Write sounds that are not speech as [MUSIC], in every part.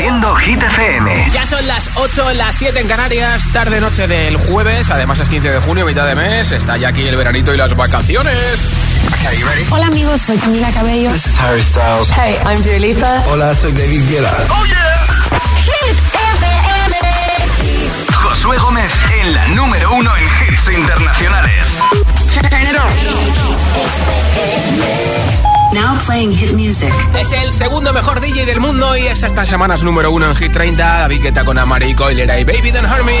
Haciendo Hit FM. Ya son las 8, las 7 en Canarias, tarde noche del jueves, además es 15 de junio, mitad de mes, está ya aquí el veranito y las vacaciones. Hola amigos, soy Camila Cabello. This is Harry Styles. Hey, I'm Dua Lipa. Hola, soy David Guetta. Oh yeah. Hit FM. Josué Gómez en la número uno en hits internacionales. Now playing hit music. Es el segundo mejor DJ del mundo y es esta semana su número uno en Hit 30. David Guetta con Amari Coilera y Baby Don't Hurt Me.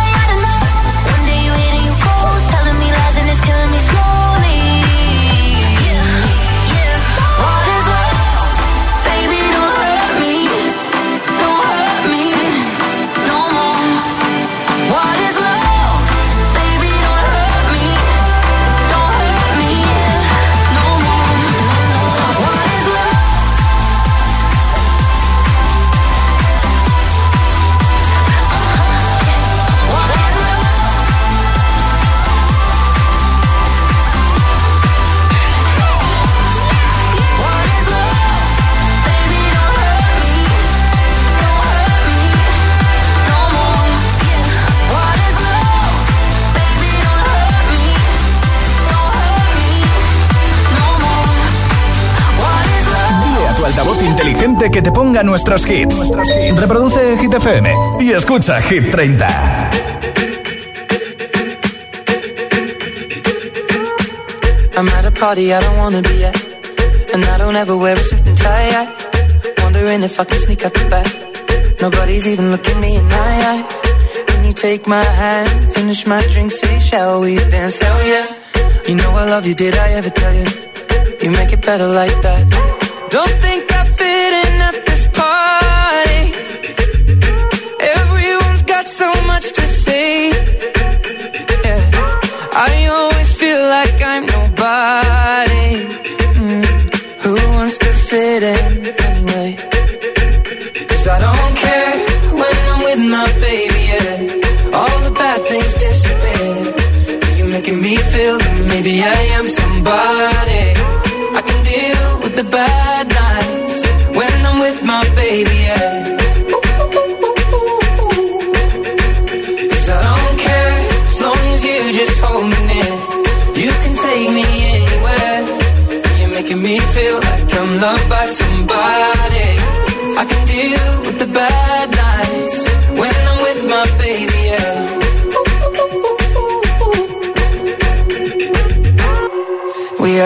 nuestros hits. Reproduce Hit FM y escucha Hit 30. I'm at a party I don't wanna be at. And I don't ever wear a suit and tie. I wondering if I can sneak out the back. Nobody's even looking me in my eyes. Can you take my hand, finish my drink, say, shall we dance? Hell yeah. You know I love you, did I ever tell you? You make it better like that. Don't think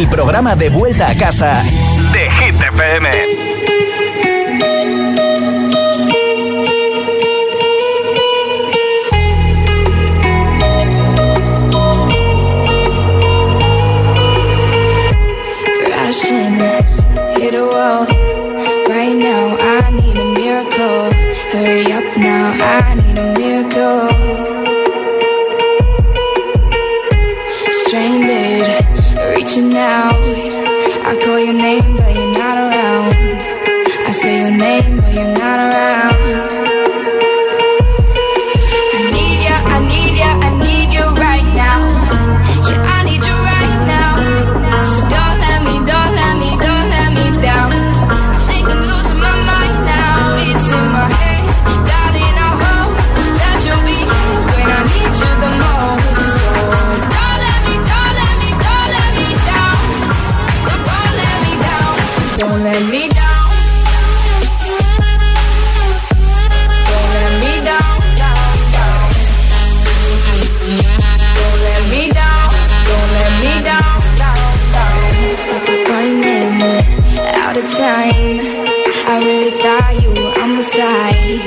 El programa de vuelta a casa de Hit FM. crashing, hit a wall. Right now, I need a miracle. Hurry up now, I need a miracle. By you, I'm side,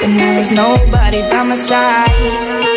But now there's nobody by my side.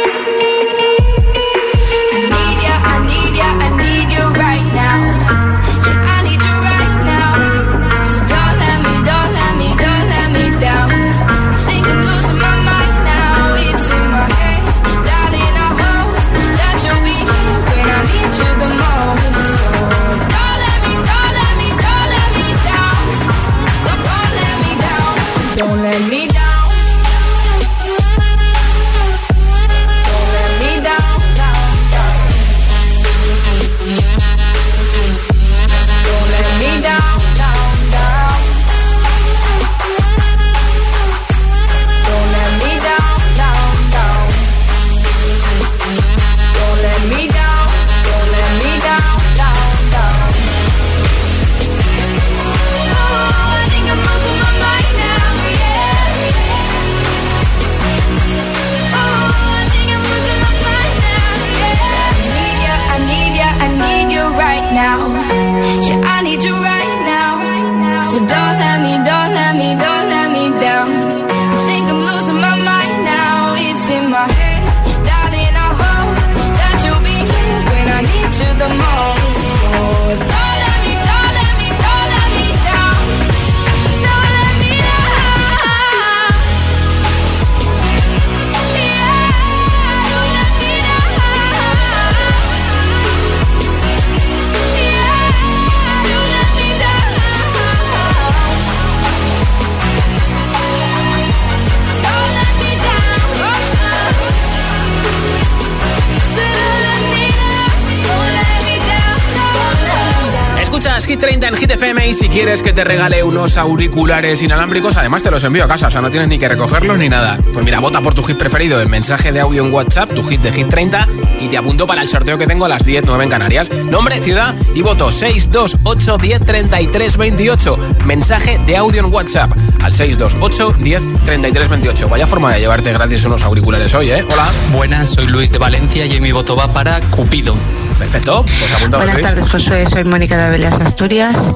Hit 30 en Hit FM y si quieres que te regale unos auriculares inalámbricos, además te los envío a casa, o sea, no tienes ni que recogerlos ni nada. Pues mira, vota por tu hit preferido en mensaje de audio en WhatsApp, tu hit de Hit 30 y te apunto para el sorteo que tengo a las 10, 9 en Canarias. Nombre, ciudad y voto 628 10 33 28. Mensaje de audio en WhatsApp al 628 10 33 28. Vaya forma de llevarte gratis unos auriculares hoy, ¿eh? Hola. Buenas, soy Luis de Valencia y mi voto va para Cupido. Perfecto, pues apuntamos. Buenas Luis. tardes, Josué. Soy Mónica de Avelas Asturias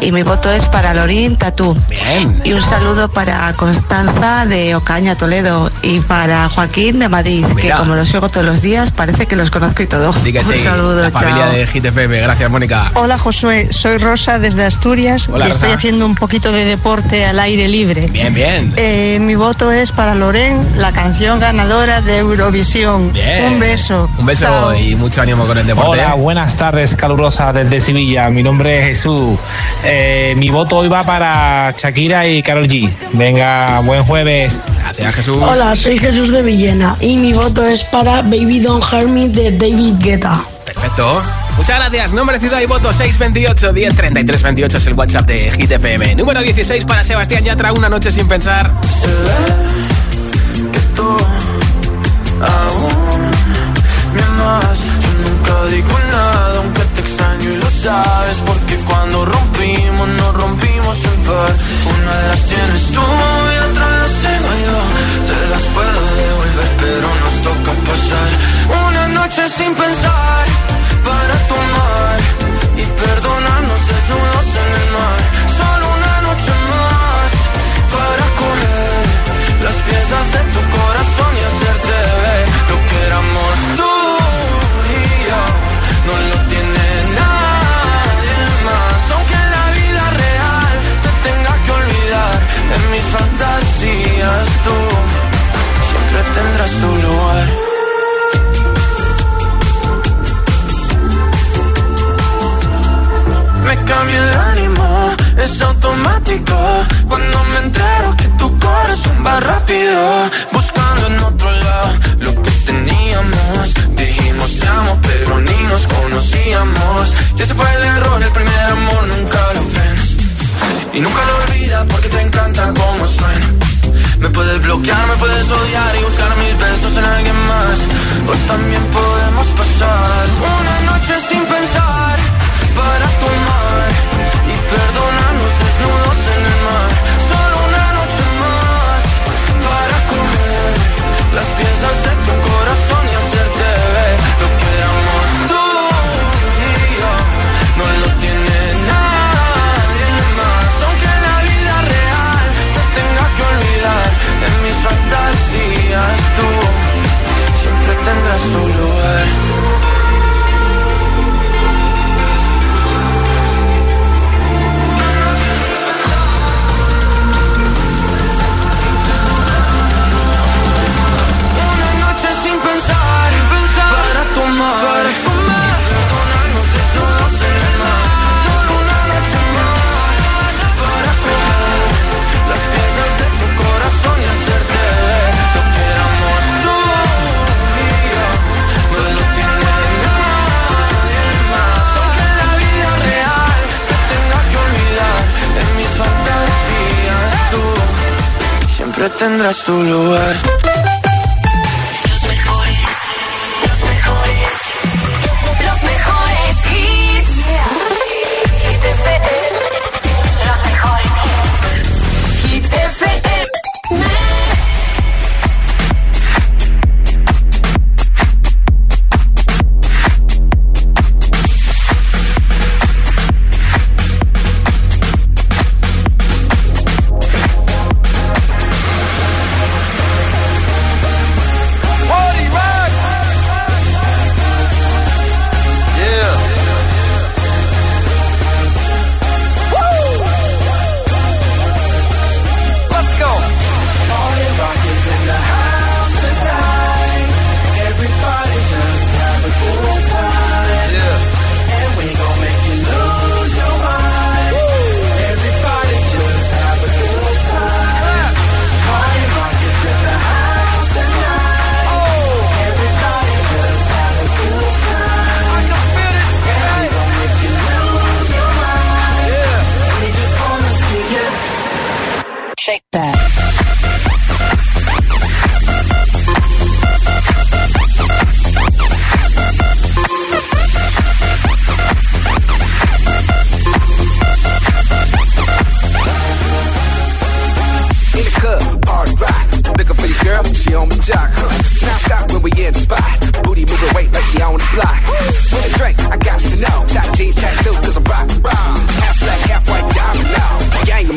y mi voto es para Lorín Tatú. Bien. Y un saludo para Constanza de Ocaña, Toledo y para Joaquín de Madrid, Mira. que como los oigo todos los días, parece que los conozco y todo. Que un sí, saludo, la familia chao. de Hit FM. Gracias, Mónica. Hola Josué, soy Rosa desde Asturias Hola, y estoy haciendo un poquito de deporte al aire libre. Bien, bien. Eh, mi voto es para Loren, la canción ganadora de Eurovisión. Bien. Un beso. Un beso Chao. y mucho ánimo con el deporte. Hola, buenas tardes, calurosa desde Sevilla. Mi nombre es Jesús. Eh, mi voto hoy va para Shakira y Carol G. Venga, buen jueves. Gracias, Jesús. Hola, soy Jesús de Villena y mi voto es para Baby Don't Hurt Me de David Guetta. Perfecto. Muchas gracias. Nombre, ciudad y voto 628 10 33 28 es el WhatsApp de FM. Número 16 para Sebastián Yatra, una noche sin pensar. que tú aún me amas. Nunca digo nada, aunque te extraño y lo sabes. Porque cuando rompimos, nos rompimos en par. Una de las tienes tú y otra las tengo yo. Te las puedo devolver, pero nos toca pasar una noche sin pensar para tendrás tu lugar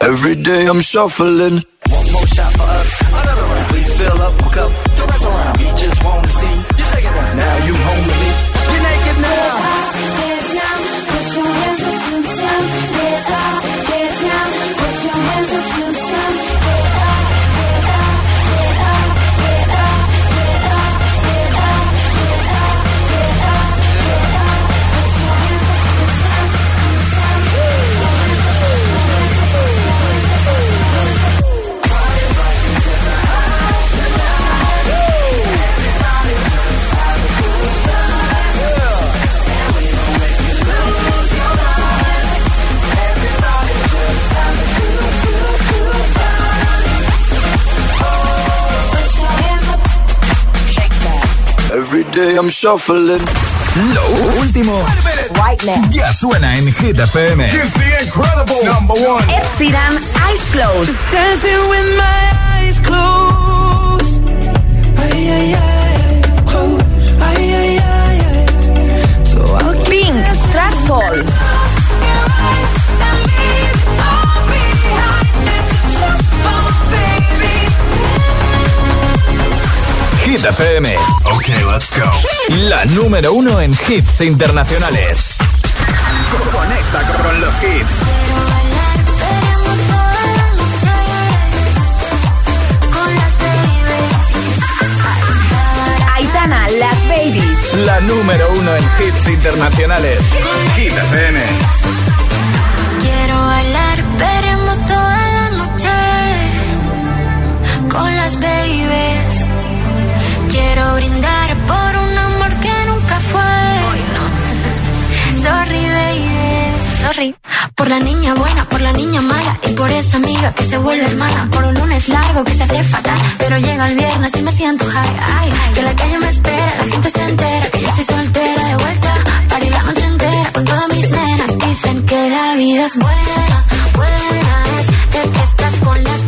Every day I'm shuffling. One more shot for us. Another round. Please fill up. Don't mess around. We just wanna see you it down. Now you home day I'm shuffling. Lo último ya suena en Hit FM. Here's the incredible number one. Ed Sheeran, Eyes Closed. Just dancing with my Hit FM. Okay, let's go. La número uno en hits internacionales. Conecta con los hits. Aitana, Las Babies. La número uno en hits internacionales. Hit FM. Quiero brindar por un amor que nunca fue. Hoy no. Sorry, baby. Sorry. Por la niña buena, por la niña mala y por esa amiga que se vuelve hermana. Por un lunes largo que se hace fatal, pero llega el viernes y me siento high. Ay, que la calle me espera, la gente se entera que yo estoy soltera de vuelta. Party la noche entera con todas mis nenas. Dicen que la vida es buena, buena es de que estás con la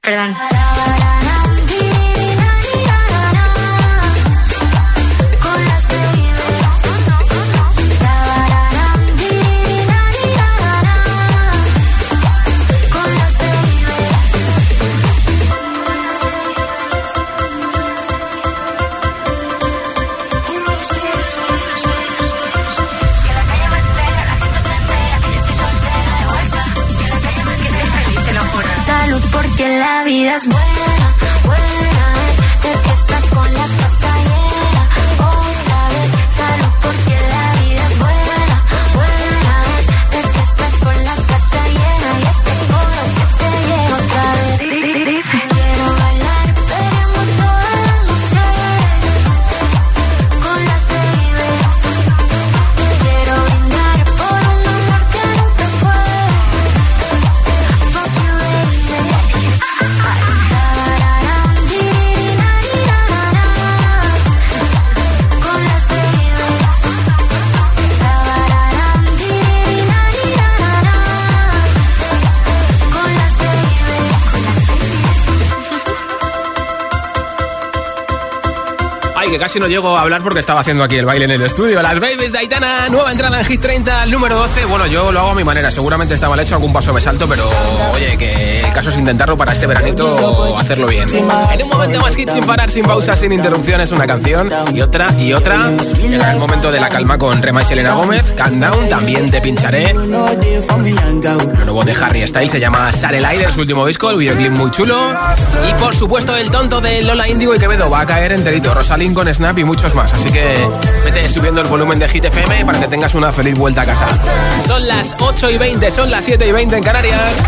perdón. Casi no llego a hablar porque estaba haciendo aquí el baile en el estudio. Las Babies de Aitana, nueva entrada en Hit 30, el número 12. Bueno, yo lo hago a mi manera. Seguramente está mal hecho, algún paso me salto, pero oye, que el caso es intentarlo para este veranito hacerlo bien. En un momento más hit sin parar, sin pausas, sin interrupciones, una canción y otra y otra. Llega el momento de la calma con Rema y Selena Gómez. Countdown, también te pincharé. Lo nuevo de Harry Styles se llama Sale el aire, su último disco, el videoclip muy chulo. Y por supuesto, el tonto de Lola Índigo y Quevedo va a caer enterito. Rosalind con Snap y muchos más. Así que vete subiendo el volumen de Hit FM para que tengas una feliz vuelta a casa. Son las 8 y 20, son las 7 y 20 en Canarias.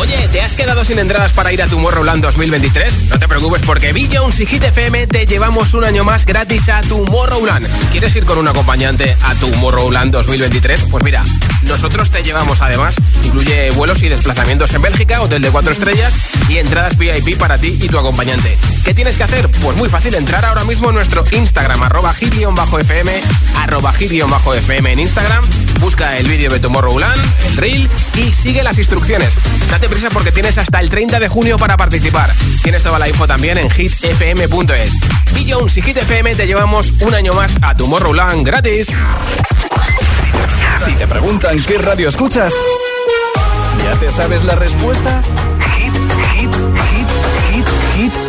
Oye, ¿te has quedado sin entradas para ir a Tomorrowland 2023? No te preocupes porque Jones y Hit FM te llevamos un año más gratis a Tomorrowland. ¿Quieres ir con un acompañante a Tomorrowland 2023? Pues mira, nosotros te llevamos además, incluye vuelos y desplazamientos en Bélgica, hotel de 4 estrellas y entradas VIP para ti y tu acompañante. ¿Qué tienes que hacer? Pues muy fácil, entrar ahora mismo en nuestro Instagram, arroba hit-fm, arroba hit-fm en Instagram, busca el vídeo de Tomorrowland, el reel y sigue las instrucciones. Date prisa porque tienes hasta el 30 de junio para participar. Tienes toda la info también en hitfm.es. B Jones y Hit FM te llevamos un año más a Tomorrowland gratis. Si te preguntan qué radio escuchas, ¿ya te sabes la respuesta?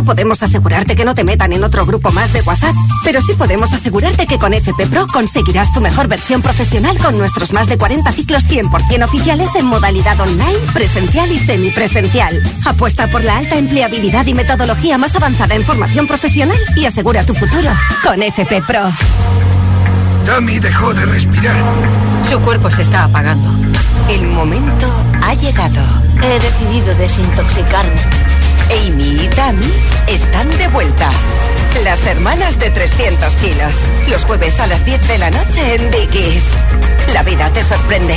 No podemos asegurarte que no te metan en otro grupo más de WhatsApp, pero sí podemos asegurarte que con FP Pro conseguirás tu mejor versión profesional con nuestros más de 40 ciclos 100% oficiales en modalidad online, presencial y semipresencial. Apuesta por la alta empleabilidad y metodología más avanzada en formación profesional y asegura tu futuro con FP Pro. Tammy dejó de respirar. Su cuerpo se está apagando. El momento ha llegado. He decidido desintoxicarme. Amy y Tammy están de vuelta. Las hermanas de 300 kilos. Los jueves a las 10 de la noche en Dickies. La vida te sorprende.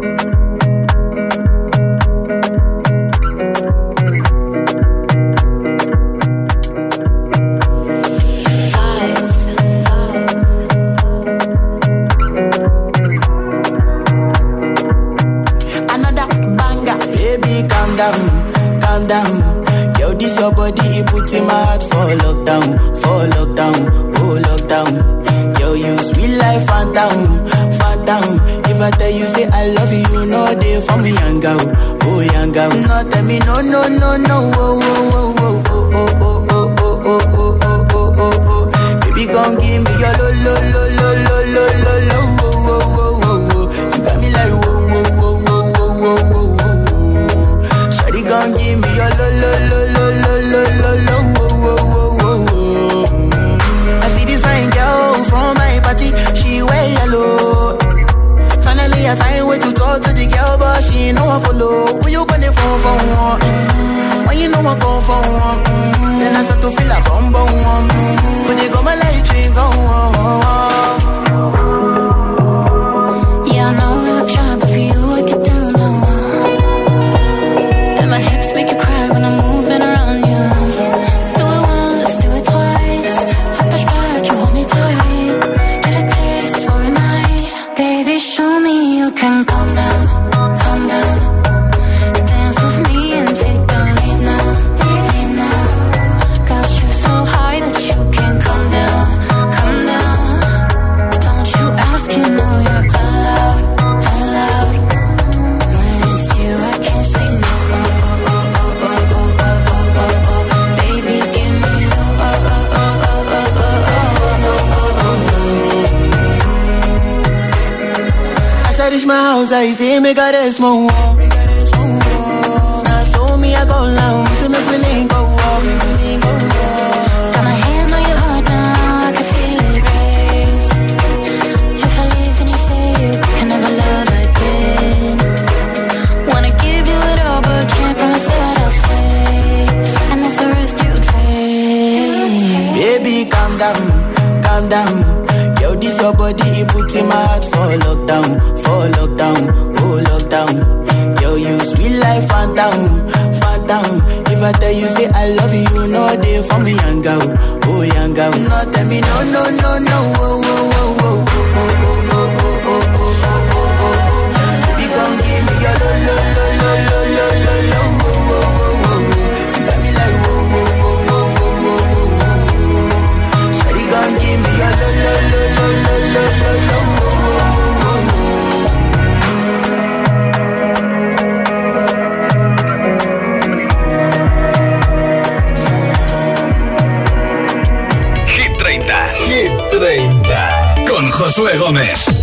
Me. No, no, no, no, oh, oh, for one. When you know I go for one. Then I start to feel a bum bum. When you go my light, you go. Oh, oh. oh. slow Josué Gómez.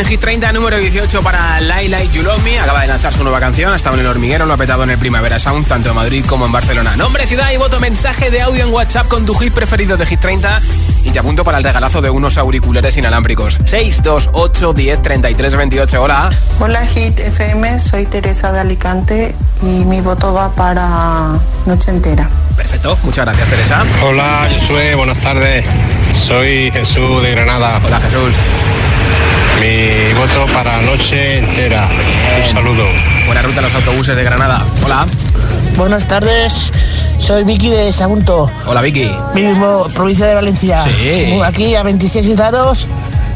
Tienen Hit 30, número 18 para Laila y You Love Me. Acaba de lanzar su nueva canción, ha estado en el hormiguero, lo ha petado en el Primavera Sound, tanto en Madrid como en Barcelona. Nombre, ciudad y voto, mensaje de audio en WhatsApp con tu hit preferido de Hit 30 y te apunto para el regalazo de unos auriculares inalámbricos. 628 10 33 28. Hola. Hola Hit FM, soy Teresa de Alicante y mi voto va para Noche Entera. Perfecto, muchas gracias Teresa. Hola, Josué, buenas tardes. Soy Jesús de Granada. Hola Jesús. Mi voto para noche entera. Un saludo. Buena ruta a los autobuses de Granada. Hola. Buenas tardes, soy Vicky de Sagunto. Hola Vicky. Vivo provincia de Valencia. Sí. Aquí a 26 grados,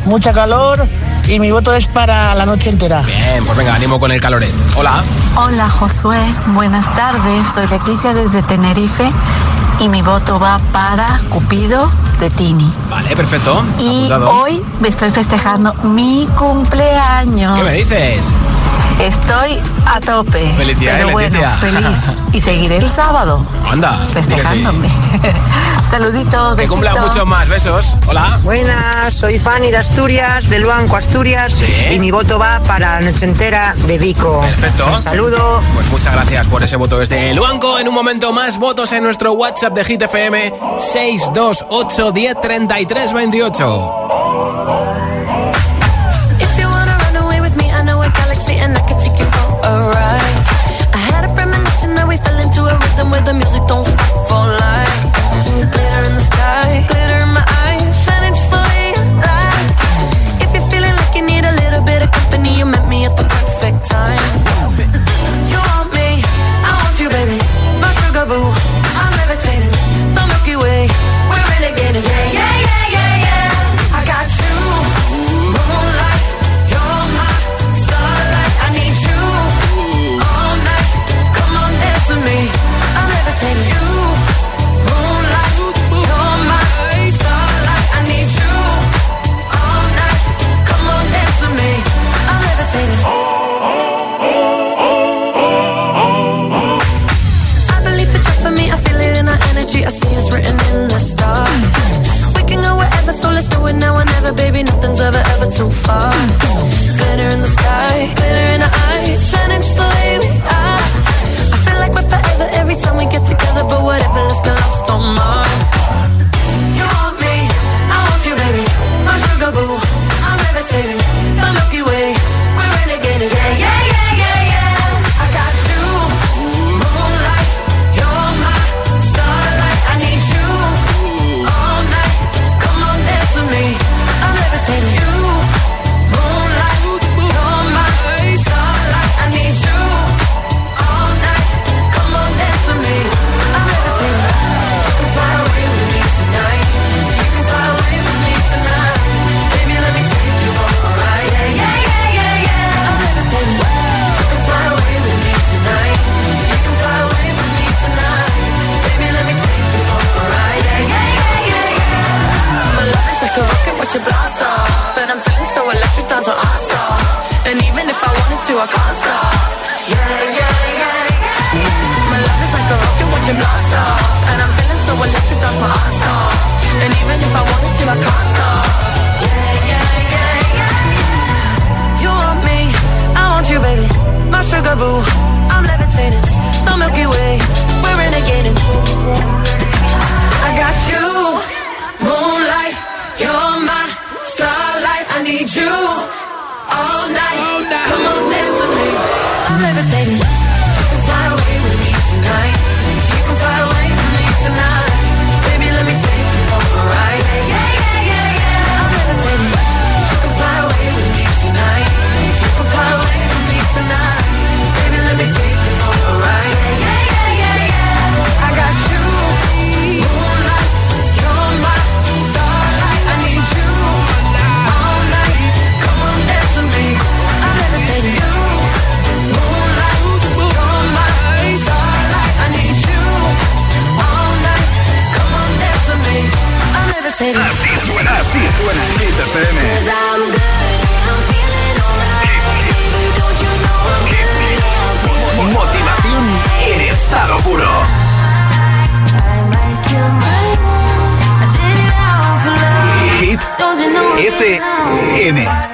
mucha calor y mi voto es para la noche entera. Bien, pues venga, ánimo con el caloret. Hola. Hola Josué, buenas tardes. Soy Leticia desde Tenerife y mi voto va para Cupido de Tini. Vale, perfecto. Y Apuntado. hoy me estoy festejando mi cumpleaños. ¿Qué me dices? Estoy a tope. Felicidades, Pero bueno, Leticia. feliz. Y seguiré el sábado Anda. festejándome. [LAUGHS] Saluditos, Que cumplan muchos más. Besos. Hola. Buenas, soy Fanny de Asturias, del Banco Asturias, y mi voto va para la noche entera de Vico. Perfecto. Un saludo. Pues muchas gracias por ese voto desde Luanco. En un momento más votos en nuestro WhatsApp de Hit FM 628 10 33 28. Boo, FM.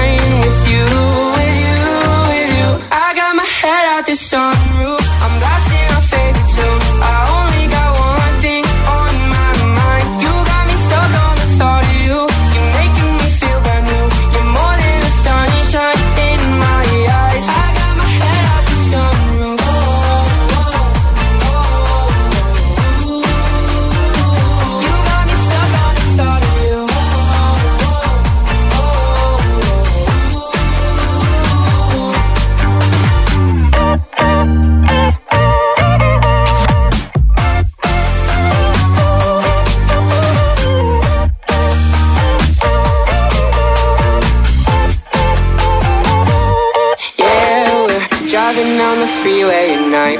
freeway at night.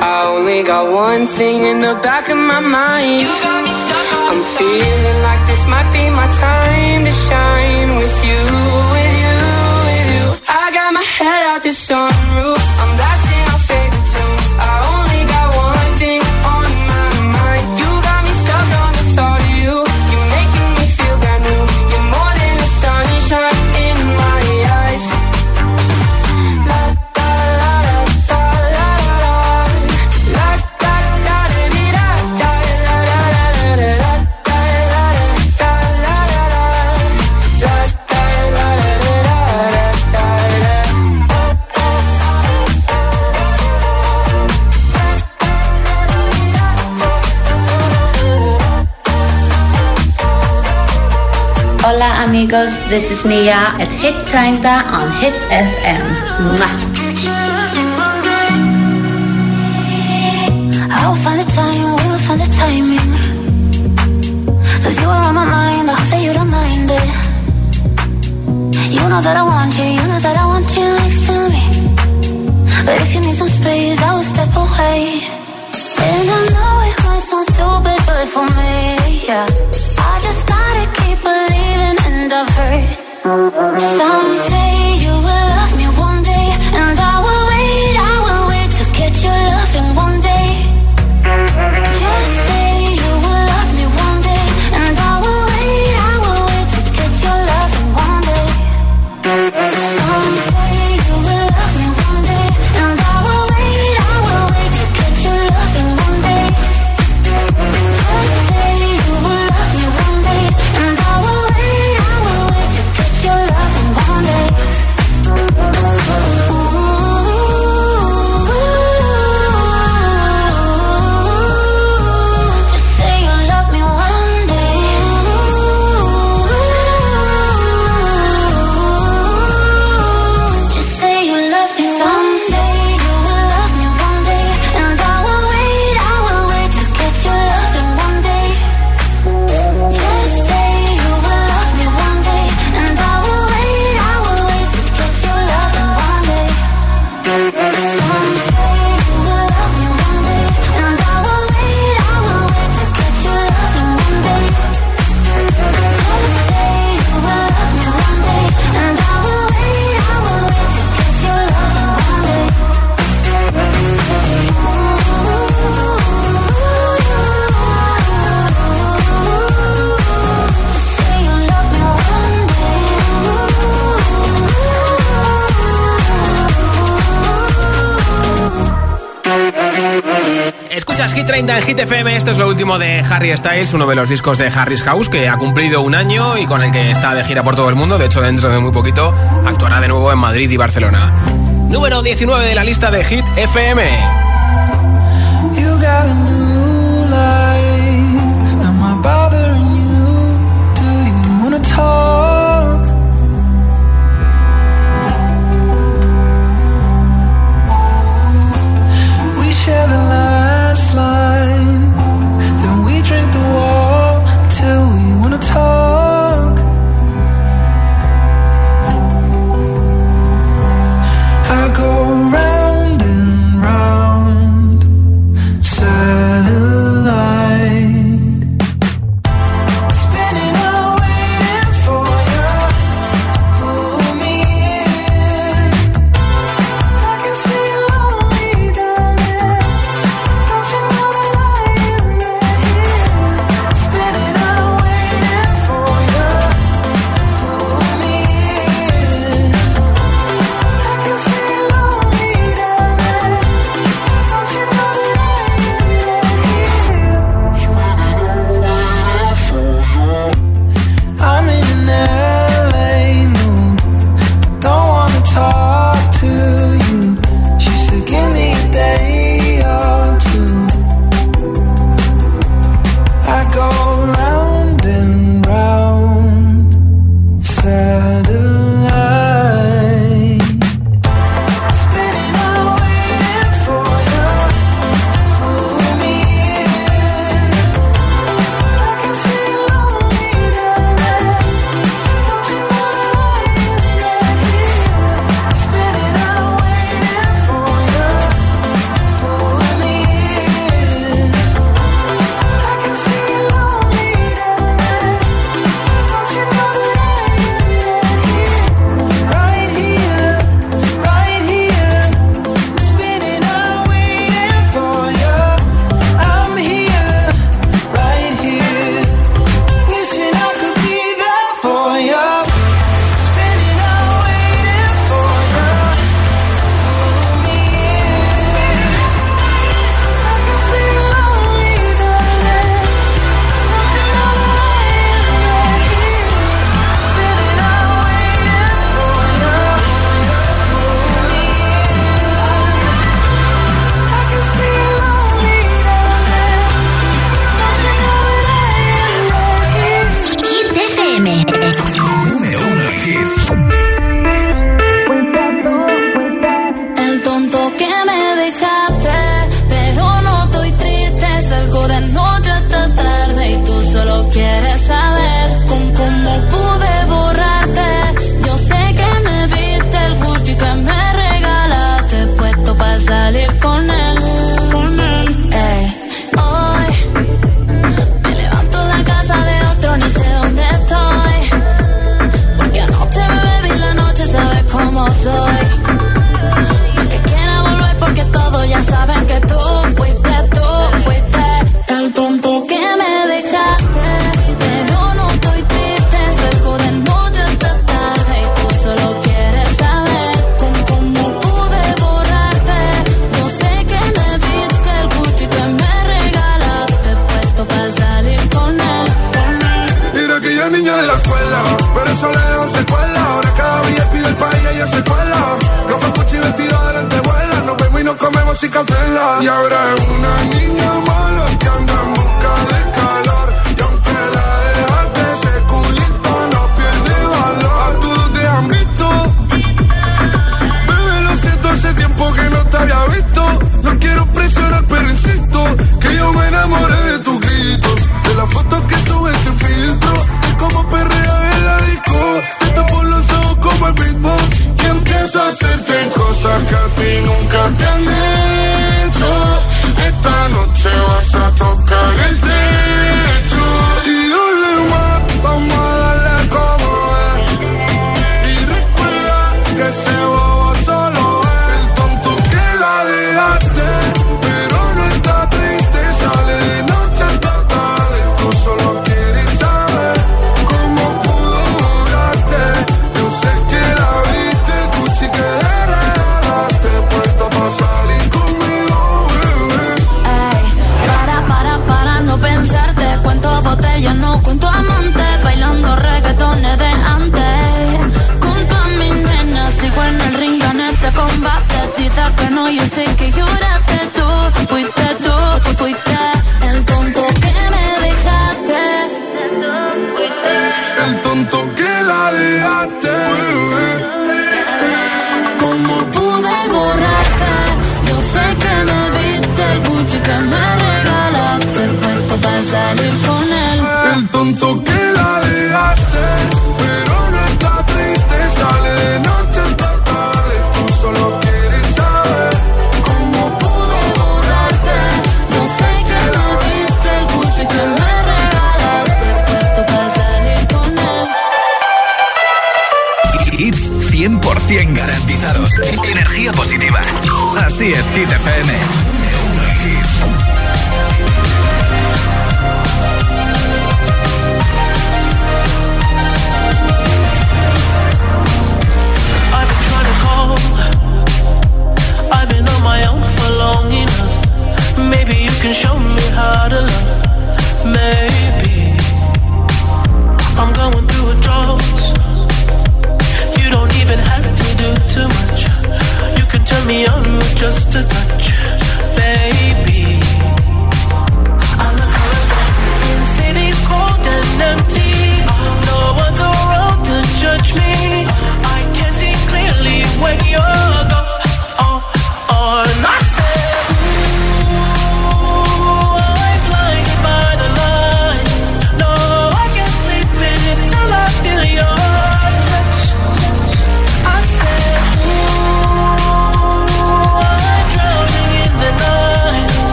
I only got one thing in the back of my mind. Hola amigos, this is Nia at Hit 30 on Hit FM. Mwah. You know that I want you, you know that I want you next to me. But if you need some space, I will step away. And I know it might sound stupid, but for me, yeah. Something 30 en Hit FM, esto es lo último de Harry Styles, uno de los discos de Harry's House que ha cumplido un año y con el que está de gira por todo el mundo, de hecho dentro de muy poquito actuará de nuevo en Madrid y Barcelona. Número 19 de la lista de Hit FM.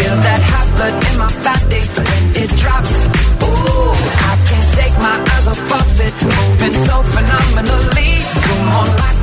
feel that hot blood in my body when it drops. Ooh, I can't take my eyes off of it, moving so phenomenally. Come on, like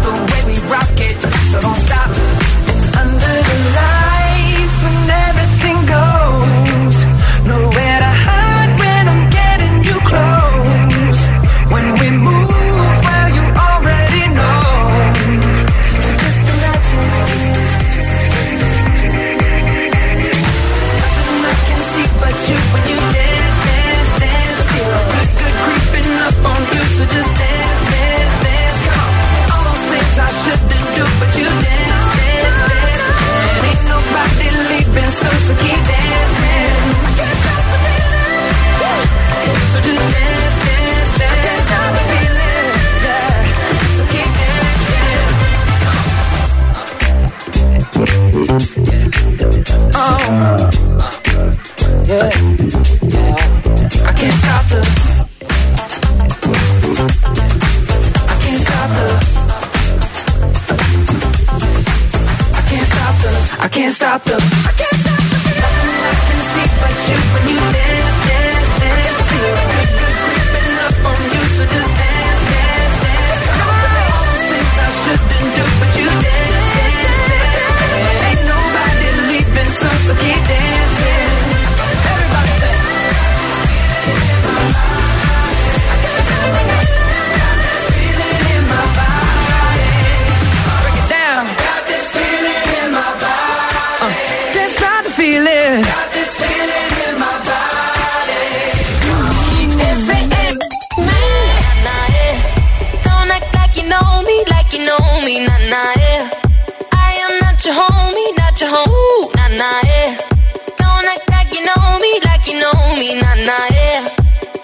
nah, nah, yeah.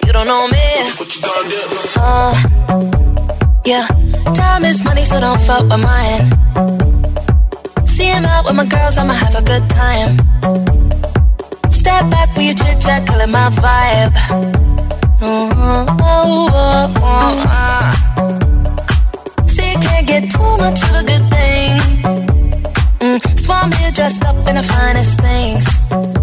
You don't know me. What you gonna do? Uh, yeah. Time is money, so don't fuck with mine. See him out with my girls, I'ma have a good time. Step back with your chit chat, it my vibe. Mm-hmm. Oh, oh, oh, uh. See, you can't get too much of a good thing. Mm, Swan here dressed up in the finest things.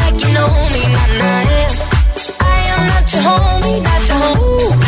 like you know me, nah, nah, yeah. I am not your homie, not your homie,